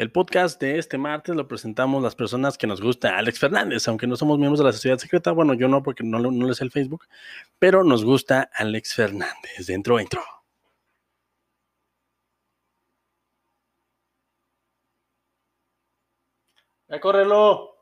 El podcast de este martes lo presentamos las personas que nos gusta Alex Fernández, aunque no somos miembros de la sociedad secreta, bueno, yo no porque no, no les el Facebook, pero nos gusta Alex Fernández. Dentro, dentro. Ya córrelo.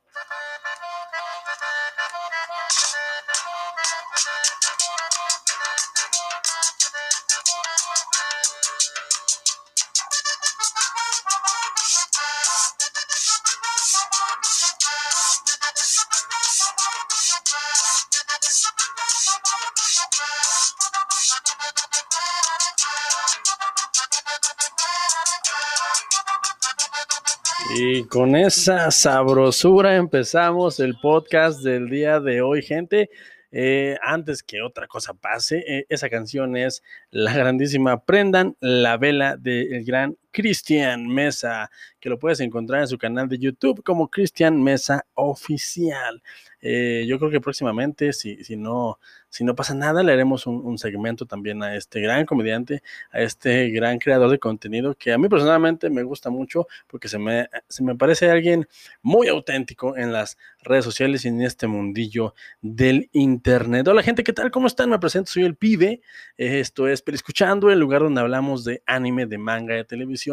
Con esa sabrosura empezamos el podcast del día de hoy, gente. Eh, antes que otra cosa pase, eh, esa canción es la grandísima Prendan la vela del gran Cristian Mesa, que lo puedes encontrar en su canal de YouTube como Cristian Mesa Oficial. Eh, yo creo que próximamente, si, si, no, si no pasa nada, le haremos un, segmento también a este gran comediante, a este gran creador de contenido que a mí personalmente me gusta mucho porque se me, se me parece alguien muy auténtico en las redes sociales y en este mundillo del internet. Hola gente, ¿qué tal? ¿Cómo están? Me presento, soy el pibe. esto es Escuchando, el lugar donde hablamos de anime, de manga, de televisión,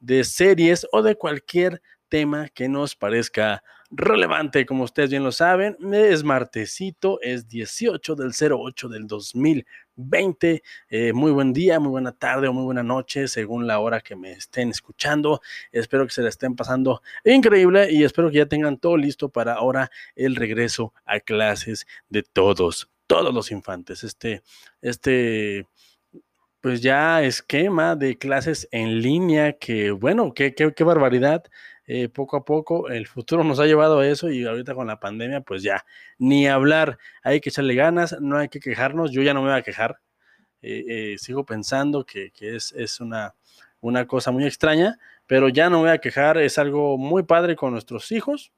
de series o de cualquier tema que nos parezca relevante, como ustedes bien lo saben. Es martesito, es 18 del 08 del 2020. Eh, muy buen día, muy buena tarde o muy buena noche, según la hora que me estén escuchando. Espero que se la estén pasando increíble y espero que ya tengan todo listo para ahora el regreso a clases de todos, todos los infantes. Este, este pues ya esquema de clases en línea que, bueno, qué, qué, qué barbaridad. Eh, poco a poco el futuro nos ha llevado a eso y ahorita con la pandemia, pues ya, ni hablar, hay que echarle ganas, no hay que quejarnos, yo ya no me voy a quejar, eh, eh, sigo pensando que, que es, es una, una cosa muy extraña, pero ya no me voy a quejar, es algo muy padre con nuestros hijos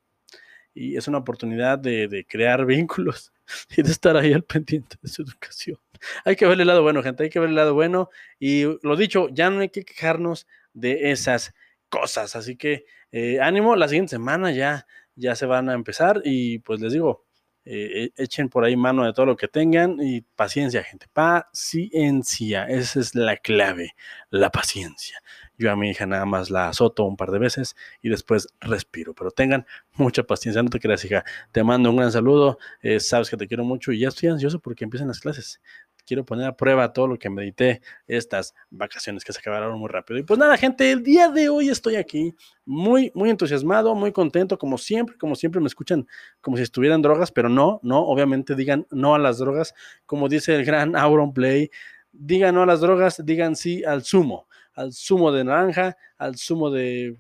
y es una oportunidad de, de crear vínculos y de estar ahí al pendiente de su educación. Hay que ver el lado bueno, gente, hay que ver el lado bueno. Y lo dicho, ya no hay que quejarnos de esas cosas, así que eh, ánimo, la siguiente semana ya, ya se van a empezar. Y pues les digo, eh, e, echen por ahí mano de todo lo que tengan y paciencia, gente, paciencia, esa es la clave, la paciencia. Yo a mi hija nada más la azoto un par de veces y después respiro, pero tengan mucha paciencia, no te creas, hija. Te mando un gran saludo, eh, sabes que te quiero mucho y ya estoy ansioso porque empiezan las clases quiero poner a prueba todo lo que medité estas vacaciones que se acabaron muy rápido. Y pues nada, gente, el día de hoy estoy aquí muy, muy entusiasmado, muy contento, como siempre, como siempre me escuchan como si estuvieran drogas, pero no, no, obviamente digan no a las drogas, como dice el gran Auron Play, digan no a las drogas, digan sí al zumo, al zumo de naranja, al zumo de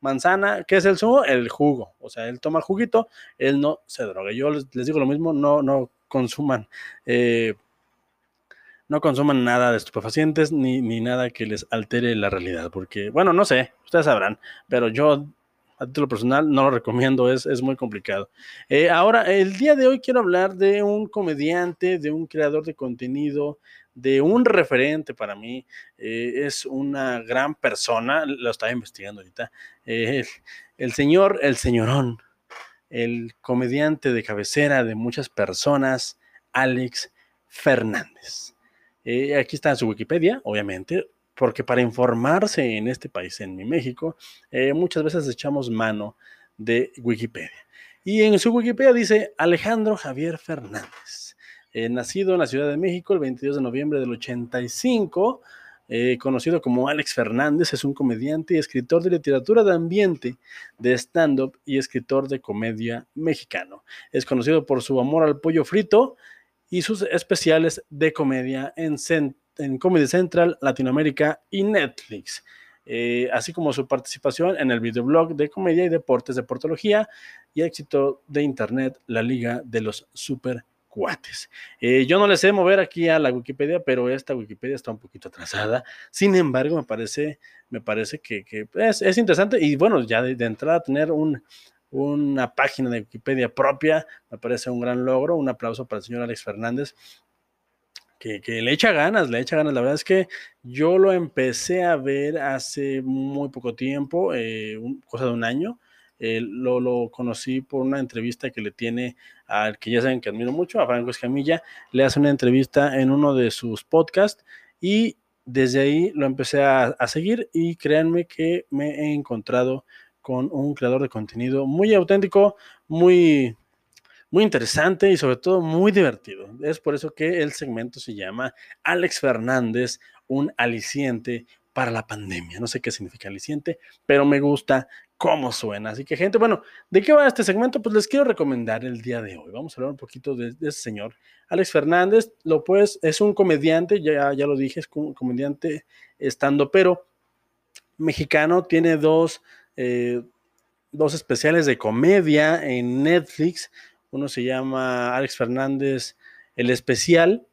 manzana, ¿qué es el zumo? El jugo, o sea, él toma juguito, él no se droga. Yo les, digo lo mismo, no, no consuman eh, no consuman nada de estupefacientes ni, ni nada que les altere la realidad, porque, bueno, no sé, ustedes sabrán, pero yo a título personal no lo recomiendo, es, es muy complicado. Eh, ahora, el día de hoy quiero hablar de un comediante, de un creador de contenido, de un referente para mí. Eh, es una gran persona, lo estaba investigando ahorita. Eh, el señor, el señorón, el comediante de cabecera de muchas personas, Alex Fernández. Eh, aquí está su Wikipedia, obviamente, porque para informarse en este país, en mi México, eh, muchas veces echamos mano de Wikipedia. Y en su Wikipedia dice Alejandro Javier Fernández, eh, nacido en la Ciudad de México el 22 de noviembre del 85, conocido como Alex Fernández, es un comediante y escritor de literatura de ambiente, de stand-up y escritor de comedia mexicano. Es conocido por su amor al pollo frito, y sus especiales de comedia en, Comedy Central, Latinoamérica y Netflix. Eh, así como su participación en el videoblog de comedia y deportes de portología y éxito de internet, la Liga de los Super Cuates. Eh, yo no le sé mover aquí a la Wikipedia, pero esta Wikipedia está un poquito atrasada. Sin embargo, me parece, me parece que, es, interesante y bueno, ya de, de entrada tener un, una página de Wikipedia propia, me parece un gran logro, un aplauso para el señor Alex Fernández, que, le echa ganas, le echa ganas. La verdad es que yo lo empecé a ver hace muy poco tiempo, eh, cosa de un año. Eh, lo, conocí por una entrevista que le tiene al que ya saben que admiro mucho, a Franco Escamilla. Le hace una entrevista en uno de sus podcasts y desde ahí lo empecé a, a seguir y créanme que me he encontrado con un creador de contenido muy auténtico, muy muy interesante y sobre todo muy divertido. Es por eso que el segmento se llama Alex Fernández, un aliciente para la pandemia. No sé qué significa aliciente, pero me gusta cómo suena. Así que, gente, bueno, ¿de qué va este segmento? Pues les quiero recomendar el día de hoy. Vamos a hablar un poquito de, ese señor. Alex Fernández, lo pues, es un comediante, ya, ya lo dije, es un comediante estando, pero mexicano, tiene dos, eh, dos especiales de comedia en Netflix. Uno se llama Alex Fernández, el especial.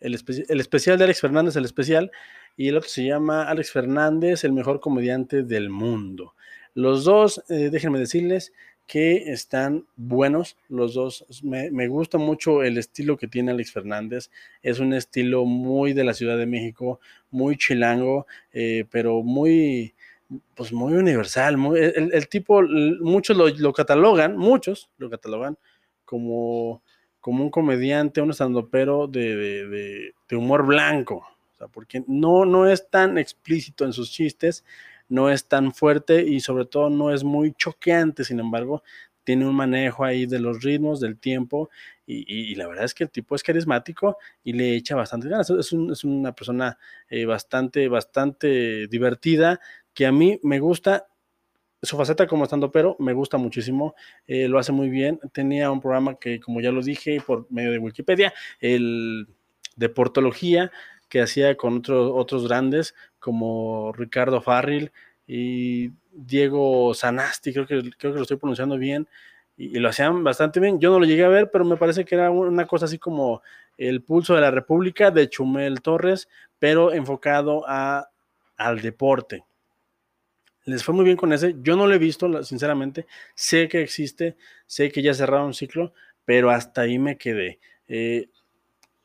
El, especial de Alex Fernández, el especial. Y el otro se llama Alex Fernández, el mejor comediante del mundo. Los dos, eh, déjenme decirles que están buenos. Los dos, me, gusta mucho el estilo que tiene Alex Fernández. Es un estilo muy de la Ciudad de México, muy chilango, eh, pero muy, pues muy universal. el, tipo, muchos lo, catalogan, muchos lo catalogan como, como un comediante, un estandopero de, de, de, humor blanco. Porque no, no es tan explícito en sus chistes, no es tan fuerte y sobre todo no es muy choqueante, sin embargo, tiene un manejo ahí de los ritmos, del tiempo, y, la verdad es que el tipo es carismático y le echa bastante ganas. Es, es una persona eh, bastante, bastante divertida, que a mí me gusta su faceta como estando pero me gusta muchísimo, eh, lo hace muy bien. Tenía un programa que, como ya lo dije por medio de Wikipedia, el de portología, que hacía con otros otros grandes como Ricardo Farril y Diego Sanasti, creo que, creo que lo estoy pronunciando bien, y, y, lo hacían bastante bien. Yo no lo llegué a ver, pero me parece que era una cosa así como el pulso de la República de Chumel Torres, pero enfocado a, al deporte les fue muy bien con ese. Yo no lo he visto, sinceramente. Sé que existe, sé que ya cerraron un ciclo, pero hasta ahí me quedé. Eh,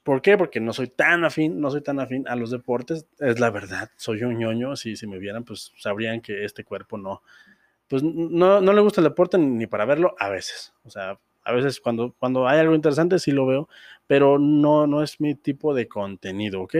¿Por qué? Porque no soy tan afín, no soy tan afín a los deportes. Es la verdad, soy un ñoño. Si, si me vieran, pues sabrían que este cuerpo no, pues no, no le gusta el deporte ni para verlo a veces. O sea, a veces cuando, cuando hay algo interesante sí lo veo, pero no, no es mi tipo de contenido, ¿ok?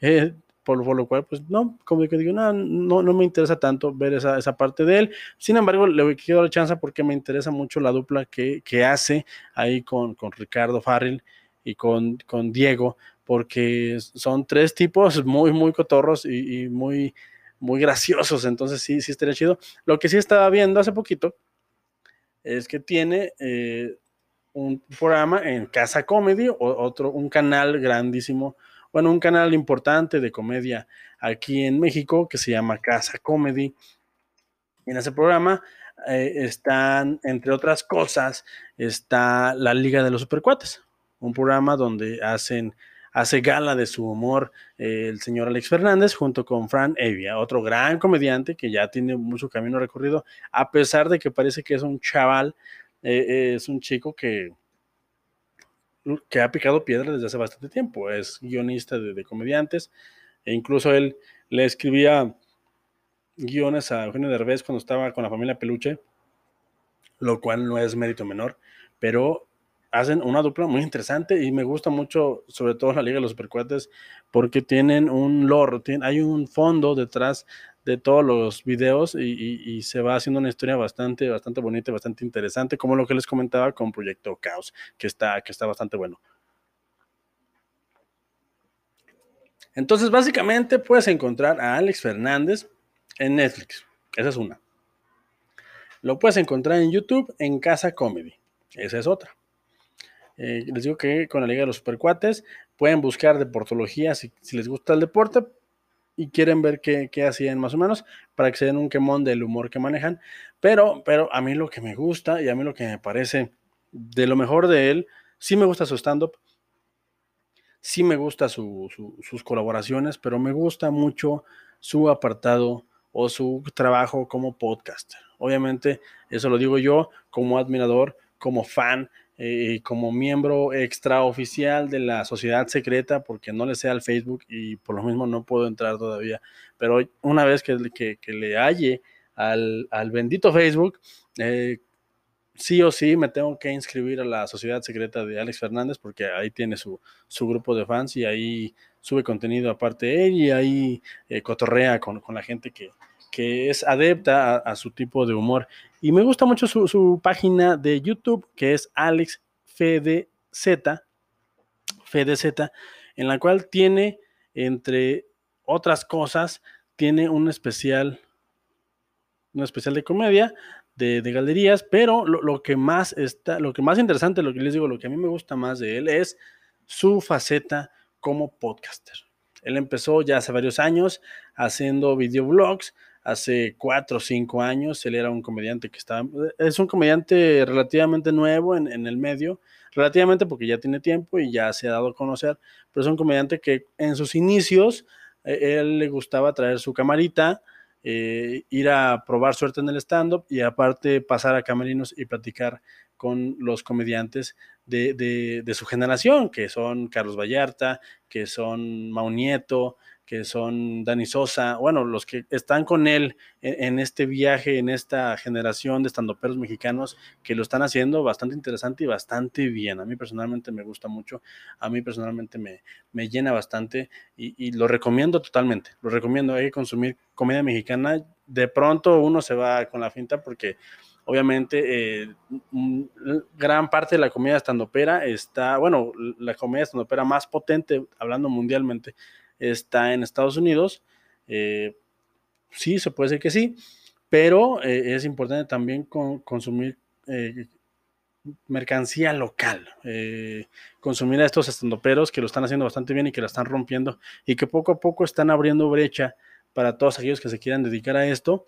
Eh, por, lo cual, pues no, como que digo, no, no, no me interesa tanto ver esa, esa, parte de él. Sin embargo, le quiero dar chance porque me interesa mucho la dupla que, que hace ahí con, con Ricardo Farrell y con, con Diego, porque son tres tipos muy, muy cotorros y, muy, muy graciosos. Entonces, sí, sí estaría chido. Lo que sí estaba viendo hace poquito es que tiene eh, un programa en Casa Comedy, otro, un canal grandísimo bueno, un canal importante de comedia aquí en México que se llama Casa Comedy. En ese programa eh, están, entre otras cosas, está la Liga de los Supercuates, un programa donde hacen hace gala de su humor eh, el señor Alex Fernández junto con Fran Evia, otro gran comediante que ya tiene mucho camino recorrido, a pesar de que parece que es un chaval, eh, es un chico que, que ha picado piedra desde hace bastante tiempo. Es guionista de, comediantes e incluso él le escribía guiones a Eugenio Derbez cuando estaba con la familia Peluche, lo cual no es mérito menor, pero hacen una dupla muy interesante y me gusta mucho, sobre todo la Liga de los Supercuates, porque tienen un lore, hay un fondo detrás de todos los videos y, se va haciendo una historia bastante, bastante bonita, bastante interesante, como lo que les comentaba con Proyecto Caos, que está, que está bastante bueno. Entonces, básicamente puedes encontrar a Alex Fernández en Netflix. Esa es una. Lo puedes encontrar en YouTube en Casa Comedy. Esa es otra. Eh, les digo que con la Liga de los Supercuates pueden buscar deportología si, si les gusta el deporte, y quieren ver qué, qué, hacían más o menos para que se den un quemón del humor que manejan. Pero, pero a mí lo que me gusta y a mí lo que me parece de lo mejor de él, sí me gusta su stand-up, sí me gusta sus colaboraciones, pero me gusta mucho su apartado o su trabajo como podcaster. Obviamente, eso lo digo yo como admirador, como fan, eh, como miembro extraoficial de la sociedad secreta, porque no le sé al Facebook y por lo mismo no puedo entrar todavía. Pero una vez que, que, le halle al, al bendito Facebook, eh, sí o sí me tengo que inscribir a la sociedad secreta de Alex Fernández porque ahí tiene su, su grupo de fans y ahí sube contenido aparte de él y ahí eh, cotorrea con, con, la gente que, que es adepta a, su tipo de humor. Y me gusta mucho su, su página de YouTube que es Alex FDZ, FDZ, en la cual tiene, entre otras cosas, tiene un especial, un especial de comedia de, galerías, pero lo, que más está, lo que más interesante, lo que les digo, lo que a mí me gusta más de él es su faceta como podcaster. Él empezó ya hace varios años haciendo videoblogs, hace cuatro o cinco años, él era un comediante que estaba, es un comediante relativamente nuevo en, en, el medio, relativamente porque ya tiene tiempo y ya se ha dado a conocer, pero es un comediante que en sus inicios, eh, él le gustaba traer su camarita, eh, ir a probar suerte en el stand-up y aparte pasar a camerinos y platicar con los comediantes de, de, su generación, que son Carlos Vallarta, que son Maunieto, que son Dani Sosa, bueno, los que están con él en, este viaje, en esta generación de estandoperos mexicanos que lo están haciendo bastante interesante y bastante bien. A mí personalmente me gusta mucho, a mí personalmente me, me llena bastante y, lo recomiendo totalmente. Lo recomiendo, hay que consumir comedia mexicana. De pronto uno se va con la finta porque obviamente eh, gran parte de la comedia estandopera está, bueno, la comedia estandopera más potente, hablando mundialmente, está en Estados Unidos. Eh, sí, se puede decir que sí, pero eh, es importante también consumir eh, mercancía local, consumir a estos estandoperos que lo están haciendo bastante bien y que la están rompiendo y que poco a poco están abriendo brecha para todos aquellos que se quieran dedicar a esto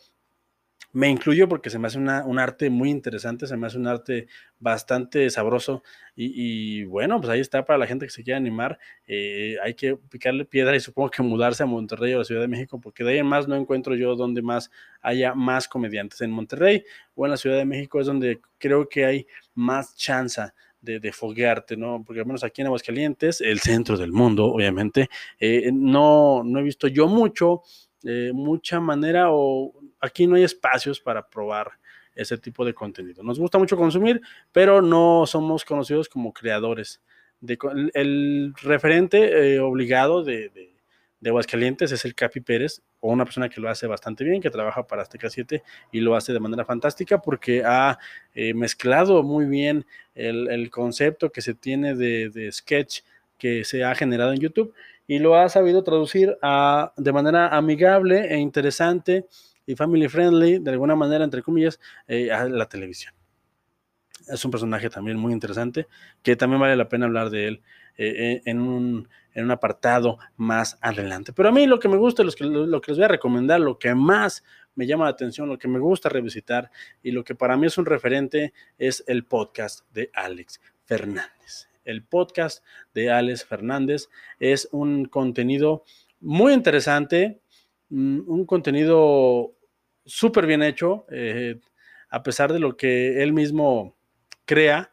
me incluyo porque se me hace un arte muy interesante, se me hace un arte bastante sabroso y, bueno, pues ahí está para la gente que se quiera animar. Eh, hay que picarle piedra y supongo que mudarse a Monterrey o a la Ciudad de México porque de ahí en más no encuentro yo donde más haya más comediantes. En Monterrey o en la Ciudad de México es donde creo que hay más chance de, de, foguearte, ¿no? Porque al menos aquí en Aguascalientes, el centro del mundo, obviamente, eh, no, no he visto yo mucho, eh, mucha manera o aquí no hay espacios para probar ese tipo de contenido. Nos gusta mucho consumir, pero no somos conocidos como creadores. El, referente eh, obligado de, de, Aguascalientes es el Capi Pérez, o una persona que lo hace bastante bien, que trabaja para Azteca 7 y lo hace de manera fantástica porque ha eh, mezclado muy bien el, concepto que se tiene de, sketch que se ha generado en YouTube y lo ha sabido traducir de manera amigable e interesante y family friendly, de alguna manera, entre comillas, eh, a la televisión. Es un personaje también muy interesante, que también vale la pena hablar de él eh, eh, en, un, en, un, apartado más adelante. Pero a mí lo que me gusta, lo que, lo que les voy a recomendar, lo que más me llama la atención, lo que me gusta revisitar y lo que para mí es un referente es el podcast de Alex Fernández. El podcast de Alex Fernández es un contenido muy interesante, un contenido súper bien hecho, eh, a pesar de lo que él mismo crea,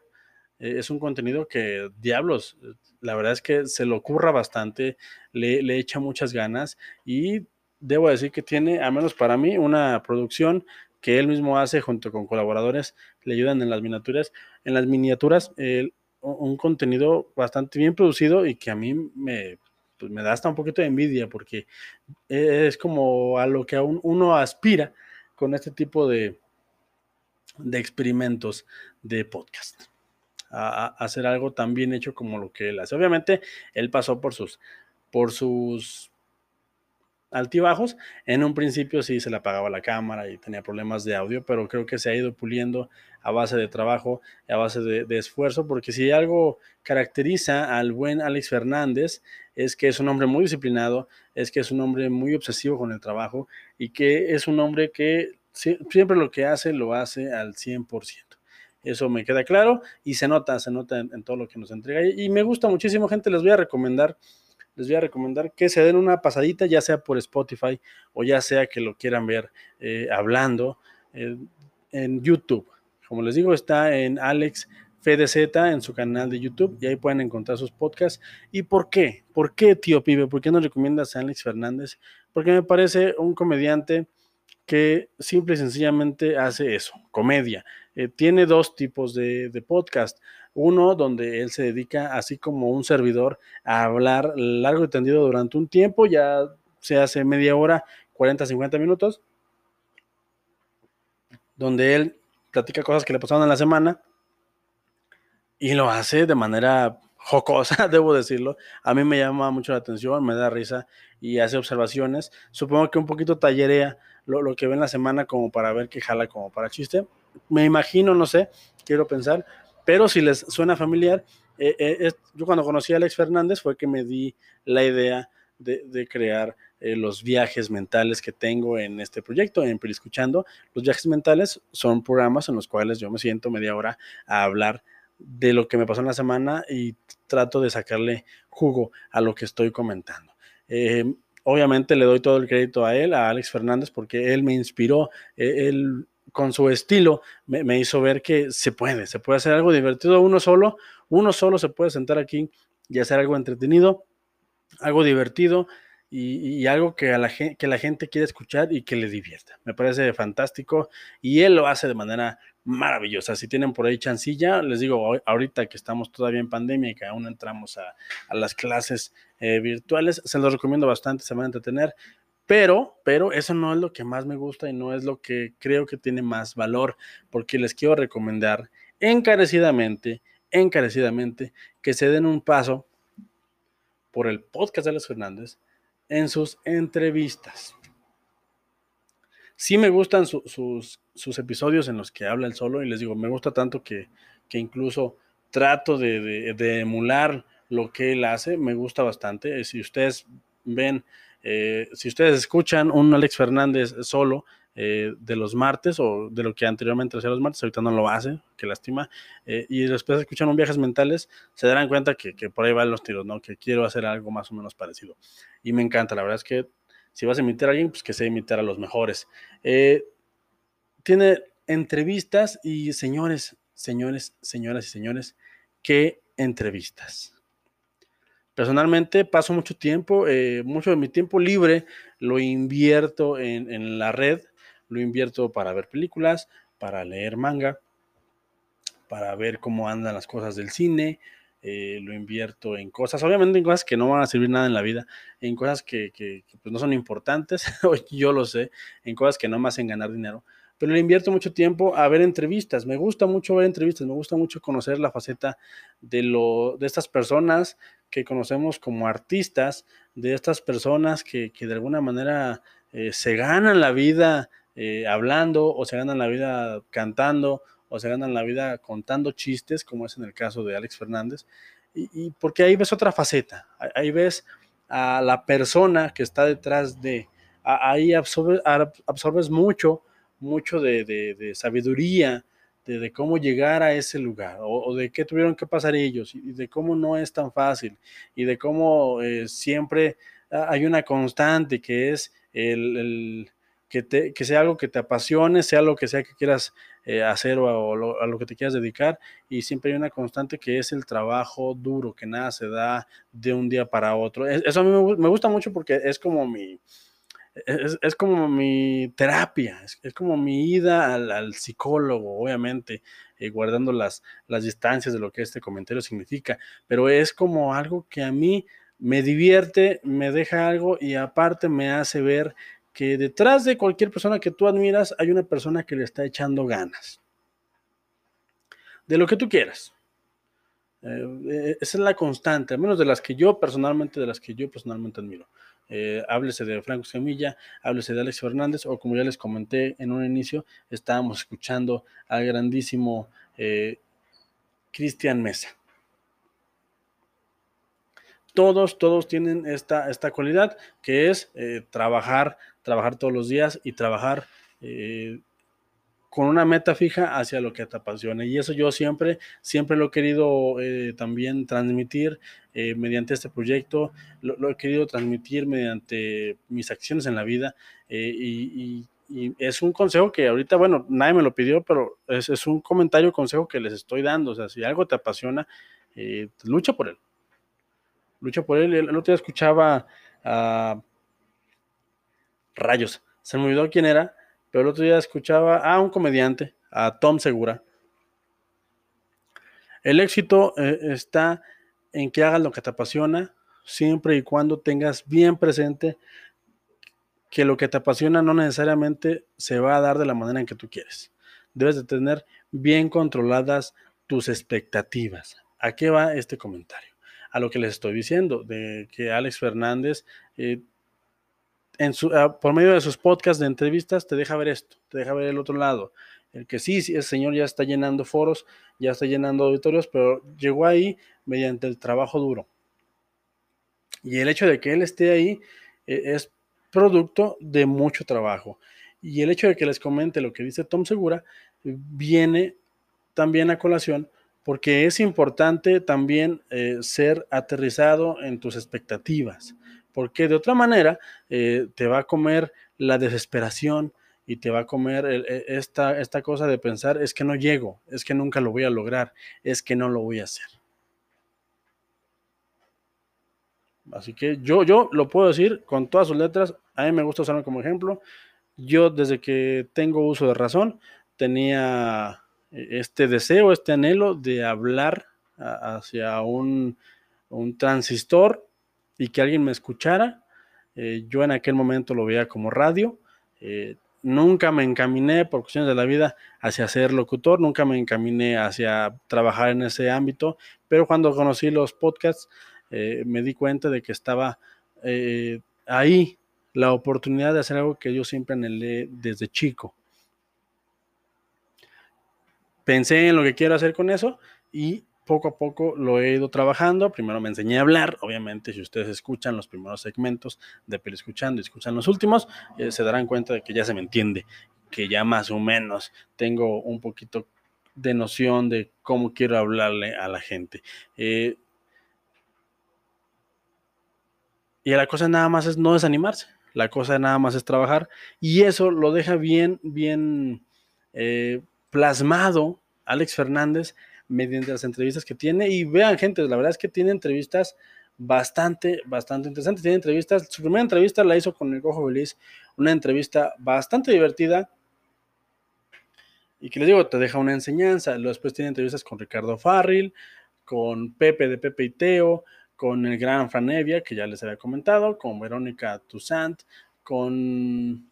eh, es un contenido que, diablos, la verdad es que se lo ocurra bastante, le, le, echa muchas ganas y debo decir que tiene, al menos para mí, una producción que él mismo hace junto con colaboradores, le ayudan en las miniaturas, en las miniaturas, un contenido bastante bien producido y que a mí me pues me da hasta un poquito de envidia porque es como a lo que aún uno aspira con este tipo de, de experimentos de podcast. A, hacer algo tan bien hecho como lo que él hace. Obviamente, él pasó por sus, por sus altibajos. En un principio sí se le apagaba la cámara y tenía problemas de audio, pero creo que se ha ido puliendo a base de trabajo, a base de, esfuerzo, porque si algo caracteriza al buen Alex Fernández es que es un hombre muy disciplinado, es que es un hombre muy obsesivo con el trabajo y que es un hombre que siempre lo que hace lo hace al 100%. Eso me queda claro y se nota, se nota en, todo lo que nos entrega. Y, y me gusta muchísimo, gente, les voy a recomendar les voy a recomendar que se den una pasadita, ya sea por Spotify o ya sea que lo quieran ver eh, hablando eh, en YouTube. Como les digo, está en Alex FDZ en su canal de YouTube y ahí pueden encontrar sus podcasts. ¿Y por qué? ¿Por qué, tío Pibe? ¿Por qué no recomiendas a Alex Fernández? Porque me parece un comediante que simple y sencillamente hace eso, comedia. Eh, tiene dos tipos de, de, podcast. Uno donde él se dedica, así como un servidor, a hablar largo y tendido durante un tiempo, ya se hace media hora, 40, 50 minutos, donde él platica cosas que le pasaron en la semana y lo hace de manera jocosa, debo decirlo. A mí me llama mucho la atención, me da risa y hace observaciones. Supongo que un poquito tallerea lo, que ve en la semana como para ver que jala como para chiste. Me imagino, no sé, quiero pensar, pero si les suena familiar, eh, eh, yo cuando conocí a Alex Fernández fue que me di la idea de, crear eh, los viajes mentales que tengo en este proyecto, en Escuchando. Los viajes mentales son programas en los cuales yo me siento media hora a hablar de lo que me pasó en la semana y trato de sacarle jugo a lo que estoy comentando. Eh, obviamente le doy todo el crédito a él, a Alex Fernández, porque él me inspiró, e, él con su estilo me, me, hizo ver que se puede, se puede hacer algo divertido uno solo, uno solo se puede sentar aquí y hacer algo entretenido, algo divertido y, algo que, a la, que la gente quiere escuchar y que le divierta. Me parece fantástico y él lo hace de manera maravillosa. Si tienen por ahí chancilla, les digo, ahorita que estamos todavía en pandemia y que aún entramos a, las clases eh, virtuales, se los recomiendo bastante, se van a entretener. Pero, pero eso no es lo que más me gusta y no es lo que creo que tiene más valor, porque les quiero recomendar encarecidamente, encarecidamente, que se den un paso por el podcast de Alex Fernández en sus entrevistas. Sí me gustan sus, sus, episodios en los que habla el solo y les digo, me gusta tanto que, que incluso trato de, de, emular lo que él hace, me gusta bastante. Si ustedes ven, eh, si ustedes escuchan un Alex Fernández solo, eh, de los martes o de lo que anteriormente hacía los martes, ahorita no lo hace, que lástima, eh, y después escuchan un viajes mentales, se darán cuenta que, por ahí van los tiros, ¿no? Que quiero hacer algo más o menos parecido. Y me encanta, la verdad es que si vas a imitar a alguien, pues que se imitar a los mejores. Eh, tiene entrevistas y señores, señores, señoras y señores, ¿qué entrevistas? Personalmente paso mucho tiempo, mucho de mi tiempo libre lo invierto en, en la red, lo invierto para ver películas, para leer manga, para ver cómo andan las cosas del cine, eh, lo invierto en cosas, obviamente en cosas que no van a servir nada en la vida, en cosas que, pues, no son importantes, yo lo sé, en cosas que no me hacen ganar dinero, pero le invierto mucho tiempo a ver entrevistas, me gusta mucho ver entrevistas, me gusta mucho conocer la faceta de, lo, de estas personas que conocemos como artistas, de estas personas que, de alguna manera eh, se ganan la vida eh, hablando o se ganan la vida cantando o se ganan la vida contando chistes, como es en el caso de Alex Fernández, y, porque ahí ves otra faceta, ahí ves a la persona que está detrás de, ahí absorbes mucho, mucho de, sabiduría, de, cómo llegar a ese lugar, o, de qué tuvieron que pasar ellos, y de cómo no es tan fácil, y de cómo eh, siempre hay una constante que es el que, sea algo que te apasione, sea lo que sea que quieras eh, hacer o, a lo que te quieras dedicar. Y siempre hay una constante que es el trabajo duro, que nada se da de un día para otro. Eso a mí me, gusta mucho porque es como mi, es, como mi terapia, es, como mi ida al, psicólogo, obviamente, eh, guardando las, las distancias de lo que este comentario significa, pero es como algo que a mí me divierte, me deja algo y aparte me hace ver que detrás de cualquier persona que tú admiras hay una persona que le está echando ganas. De lo que tú quieras. Eh, esa es la constante, al menos de las que yo personalmente, de las que yo personalmente admiro. Eh, háblese de Franco Semilla, háblese de Alex Fernández, o como ya les comenté en un inicio, estábamos escuchando al grandísimo eh, Cristian Mesa. Todos, todos tienen esta, esta cualidad que es trabajar trabajar todos los días y trabajar eh, con una meta fija hacia lo que te apasiona. Y eso yo siempre, siempre lo he querido eh, también transmitir eh, mediante este proyecto, lo, he querido transmitir mediante mis acciones en la vida y, es un consejo que ahorita, bueno, nadie me lo pidió, pero es, es un comentario, consejo que les estoy dando. O sea, si algo te apasiona, eh, lucha por él. Lucha por él. El, otro día escuchaba a Rayos. Se me olvidó quién era, pero el otro día escuchaba a un comediante, a Tom Segura. El éxito eh, está en que hagas lo que te apasiona, siempre y cuando tengas bien presente que lo que te apasiona no necesariamente se va a dar de la manera en que tú quieres. Debes de tener bien controladas tus expectativas. ¿A qué va este comentario? A lo que les estoy diciendo, de que Alex Fernández, eh, ah, por medio de sus podcasts de entrevistas, te deja ver esto, te deja ver el otro lado. El que sí, sí, el señor ya está llenando foros, ya está llenando auditorios, pero llegó ahí mediante el trabajo duro. Y el hecho de que él esté ahí eh, es producto de mucho trabajo. Y el hecho de que les comente lo que dice Tom Segura viene también a colación porque es importante también eh, ser aterrizado en tus expectativas, porque de otra manera eh, te va a comer la desesperación y te va a comer e, esta, esta cosa de pensar es que no llego, es que nunca lo voy a lograr, es que no lo voy a hacer. Así que yo, yo lo puedo decir con todas sus letras, a mí me gusta usarlo como ejemplo. Yo desde que tengo uso de razón tenía este deseo, este anhelo de hablar hacia un, transistor y que alguien me escuchara. Eh, yo en aquel momento lo veía como radio. Eh, nunca me encaminé por cuestiones de la vida hacia ser locutor, nunca me encaminé hacia trabajar en ese ámbito, pero cuando conocí los podcasts me di cuenta de que estaba ahí la oportunidad de hacer algo que yo siempre anhelé desde chico. Pensé en lo que quiero hacer con eso y poco a poco lo he ido trabajando. Primero me enseñé a hablar. Obviamente, si ustedes escuchan los primeros segmentos de Peli Escuchando y escuchan los últimos, eh, se darán cuenta de que ya se me entiende, que ya más o menos tengo un poquito de noción de cómo quiero hablarle a la gente. Eh, y la cosa nada más es no desanimarse. La cosa nada más es trabajar y eso lo deja bien, bien eh, plasmado Alex Fernández mediante las entrevistas que tiene. Y vean, gente, la verdad es que tiene entrevistas bastante, bastante interesantes. Tiene entrevistas, su primera entrevista la hizo con el Cojo Feliz, una entrevista bastante divertida. Y que les digo, te deja una enseñanza. Después tiene entrevistas con Ricardo Farril, con Pepe de Pepe y Teo, con el gran Franevia, que ya les había comentado, con Verónica Toussaint, con...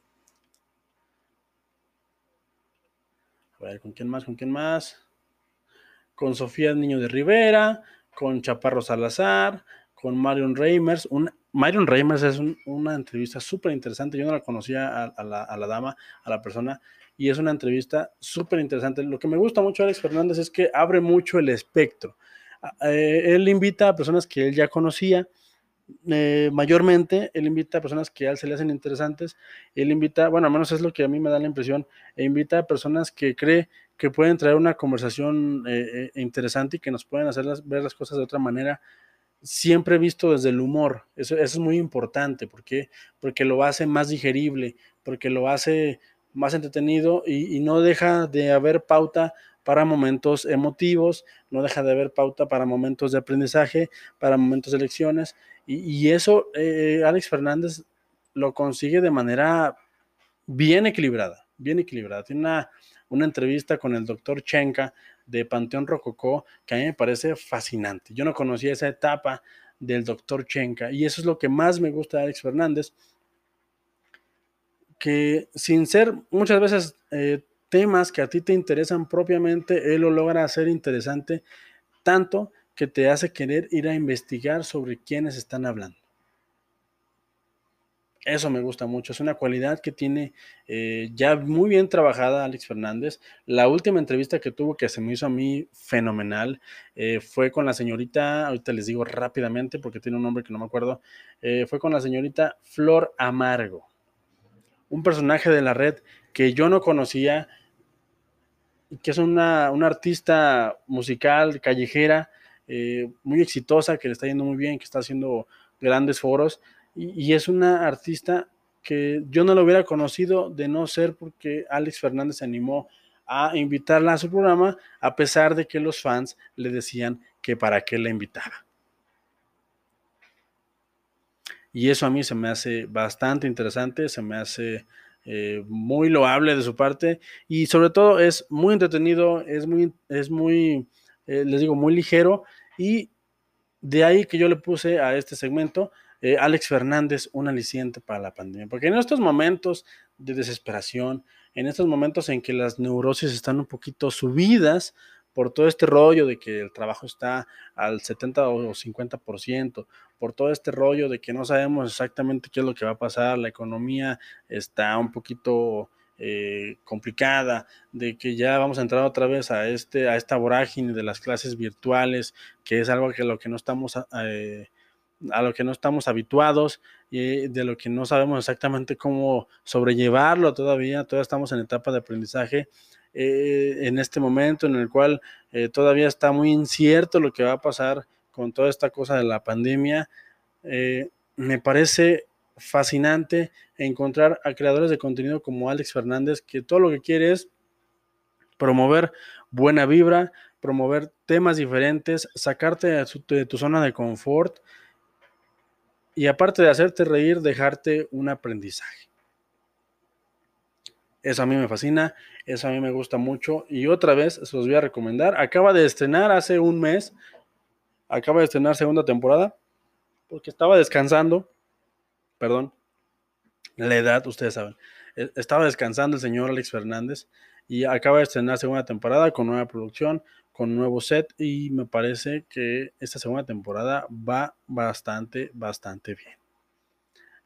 A ver, ¿con quién más? ¿Con quién más? Con Sofía Niño de Rivera, con Chaparro Salazar, con Marion Reimers. Un, Marion Reimers es una entrevista súper interesante. Yo no la conocía a, la, a, la, dama, a la persona, y es una entrevista súper interesante. Lo que me gusta mucho de Alex Fernández es que abre mucho el espectro. Eh, él invita a personas que él ya conocía, eh, mayormente, él invita a personas que a él se le hacen interesantes, él invita, bueno, al menos es lo que a mí me da la impresión, e invita a personas que cree que pueden traer una conversación eh, interesante y que nos pueden hacer ver las cosas de otra manera, siempre visto desde el humor. Eso, es muy importante, ¿por Porque lo hace más digerible, porque lo hace más entretenido y, y no deja de haber pauta para momentos emotivos, no deja de haber pauta para momentos de aprendizaje, para momentos de lecciones. Y, eso eh, Alex Fernández lo consigue de manera bien equilibrada, bien equilibrada. Tiene una, una entrevista con el doctor Chenka de Panteón Rococó que a mí me parece fascinante. Yo no conocía esa etapa del doctor Chenka y eso es lo que más me gusta de Alex Fernández, que sin ser muchas veces eh, temas que a ti te interesan propiamente, él lo logra hacer interesante tanto que te hace querer ir a investigar sobre quiénes están hablando. Eso me gusta mucho, es una cualidad que tiene eh, ya muy bien trabajada Alex Fernández. La última entrevista que tuvo que se me hizo a mí fenomenal eh, fue con la señorita, ahorita les digo rápidamente porque tiene un nombre que no me acuerdo, eh, fue con la señorita Flor Amargo, un personaje de la red que yo no conocía, que es una, artista musical, callejera, eh, muy exitosa, que le está yendo muy bien, que está haciendo grandes foros, y, es una artista que yo no lo hubiera conocido de no ser porque Alex Fernández se animó a invitarla a su programa, a pesar de que los fans le decían que para qué la invitaba. Y eso a mí se me hace bastante interesante, se me hace eh, muy loable de su parte y sobre todo es muy entretenido, es muy, es muy, eh, les digo, muy ligero. Y de ahí que yo le puse a este segmento eh, Alex Fernández un aliciente para la pandemia, porque en estos momentos de desesperación, en estos momentos en que las neurosis están un poquito subidas por todo este rollo de que el trabajo está al 70 o 50%, por todo este rollo de que no sabemos exactamente qué es lo que va a pasar, la economía está un poquito eh, complicada, de que ya vamos a entrar otra vez a, este, a esta vorágine de las clases virtuales, que es algo que lo que no estamos eh, a lo que no estamos habituados y de lo que no sabemos exactamente cómo sobrellevarlo todavía, todavía estamos en etapa de aprendizaje eh, en este momento en el cual eh, todavía está muy incierto lo que va a pasar con toda esta cosa de la pandemia. Eh, me parece fascinante encontrar a creadores de contenido como Alex Fernández que todo lo que quiere es promover buena vibra, promover temas diferentes, sacarte de tu zona de confort y aparte de hacerte reír, dejarte un aprendizaje. Eso a mí me fascina, eso a mí me gusta mucho y otra vez se los voy a recomendar. Acaba de estrenar hace un mes, acaba de estrenar segunda temporada, porque estaba descansando, perdón, la edad, ustedes saben, e, estaba descansando el señor Alex Fernández y acaba de estrenar segunda temporada con nueva producción, con nuevo set y me parece que esta segunda temporada va bastante, bastante bien.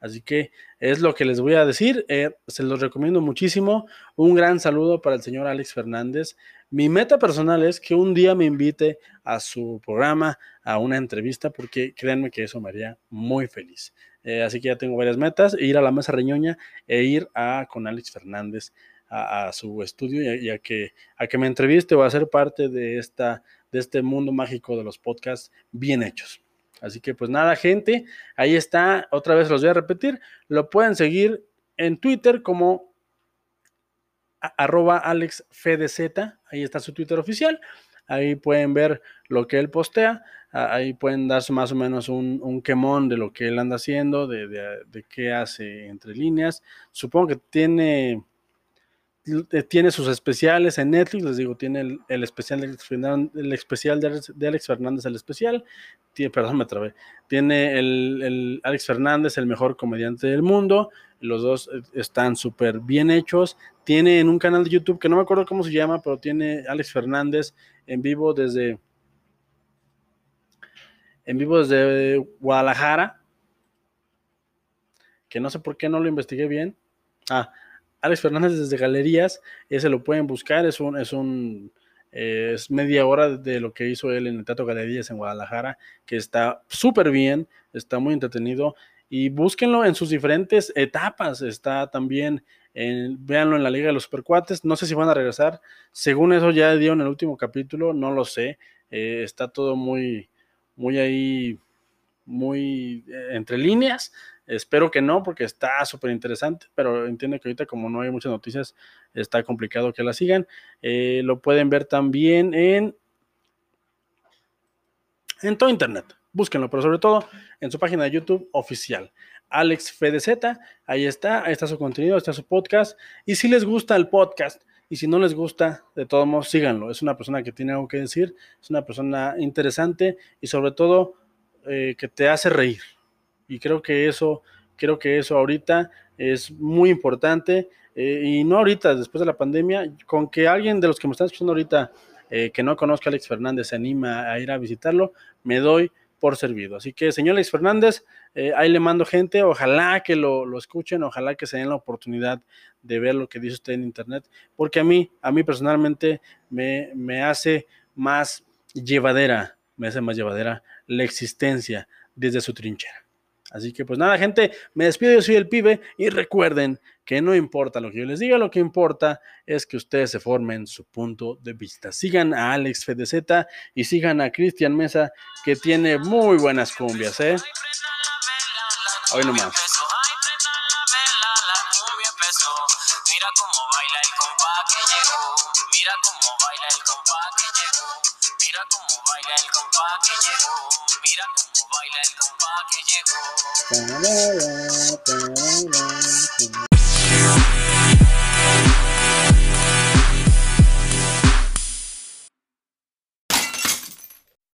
Así que es lo que les voy a decir. Eh, se los recomiendo muchísimo. Un gran saludo para el señor Alex Fernández. Mi meta personal es que un día me invite a su programa, a una entrevista, porque créanme que eso me haría muy feliz. Eh, así que ya tengo varias metas, ir a la mesa reñoña e ir a con Alex Fernández a, su estudio y, a, que, a que me entreviste o a ser parte de, esta, de este mundo mágico de los podcasts bien hechos. Así que pues nada, gente, ahí está, otra vez los voy a repetir, lo pueden seguir en Twitter como arroba AlexFDZ, ahí está su Twitter oficial, ahí pueden ver lo que él postea, ahí pueden darse más o menos un, quemón de lo que él anda haciendo, de, qué hace entre líneas. Supongo que tiene eh, tiene sus especiales en Netflix, les digo, tiene el, especial, de Alex, el especial de Alex, Fernández, el especial, perdón, me trabé, tiene el, Alex Fernández, el mejor comediante del mundo, los dos eh, están súper bien hechos, tiene en un canal de YouTube que no me acuerdo cómo se llama, pero tiene Alex Fernández en vivo desde, en vivo desde Guadalajara, que no sé por qué no lo investigué bien, ah, Alex Fernández desde Galerías, ese lo pueden buscar, es un, es un es media hora de lo que hizo él en el Teatro Galerías en Guadalajara, que está súper bien, está muy entretenido y búsquenlo en sus diferentes etapas, está también, en, véanlo en la Liga de los Supercuates, no sé si van a regresar, según eso ya dio en el último capítulo, no lo sé, eh, está todo muy, muy ahí, muy eh, entre líneas, Espero que no, porque está súper interesante, pero entiendo que ahorita como no hay muchas noticias, está complicado que la sigan. Eh, lo pueden ver también en, en todo internet. Búsquenlo, pero sobre todo en su página de YouTube oficial. Alex FDZ, ahí está, ahí está su contenido, ahí está su podcast. Y si les gusta el podcast, y si no les gusta, de todos modos, síganlo. Es una persona que tiene algo que decir, es una persona interesante y sobre todo eh, que te hace reír. Y creo que eso, creo que eso ahorita es muy importante. Eh, y no ahorita, después de la pandemia, con que alguien de los que me están escuchando ahorita eh, que no conozca a Alex Fernández se anima a ir a visitarlo, me doy por servido. Así que, señor Alex Fernández, eh, ahí le mando gente, ojalá que lo, lo, escuchen, ojalá que se den la oportunidad de ver lo que dice usted en internet, porque a mí, a mí personalmente me, me hace más llevadera, me hace más llevadera la existencia desde su trinchera. Así que pues nada, gente, me despido, yo soy el pibe y recuerden que no importa lo que yo les diga, lo que importa es que ustedes se formen su punto de vista. Sigan a Alex FDZ y sigan a Cristian Mesa que tiene muy buenas cumbias, ¿eh? Hoy nomás. Mira cómo baila el compa que llegó. Mira cómo baila el compa que llegó. Mira cómo baila el compa que llegó. Mira cómo baila el compa que llegó.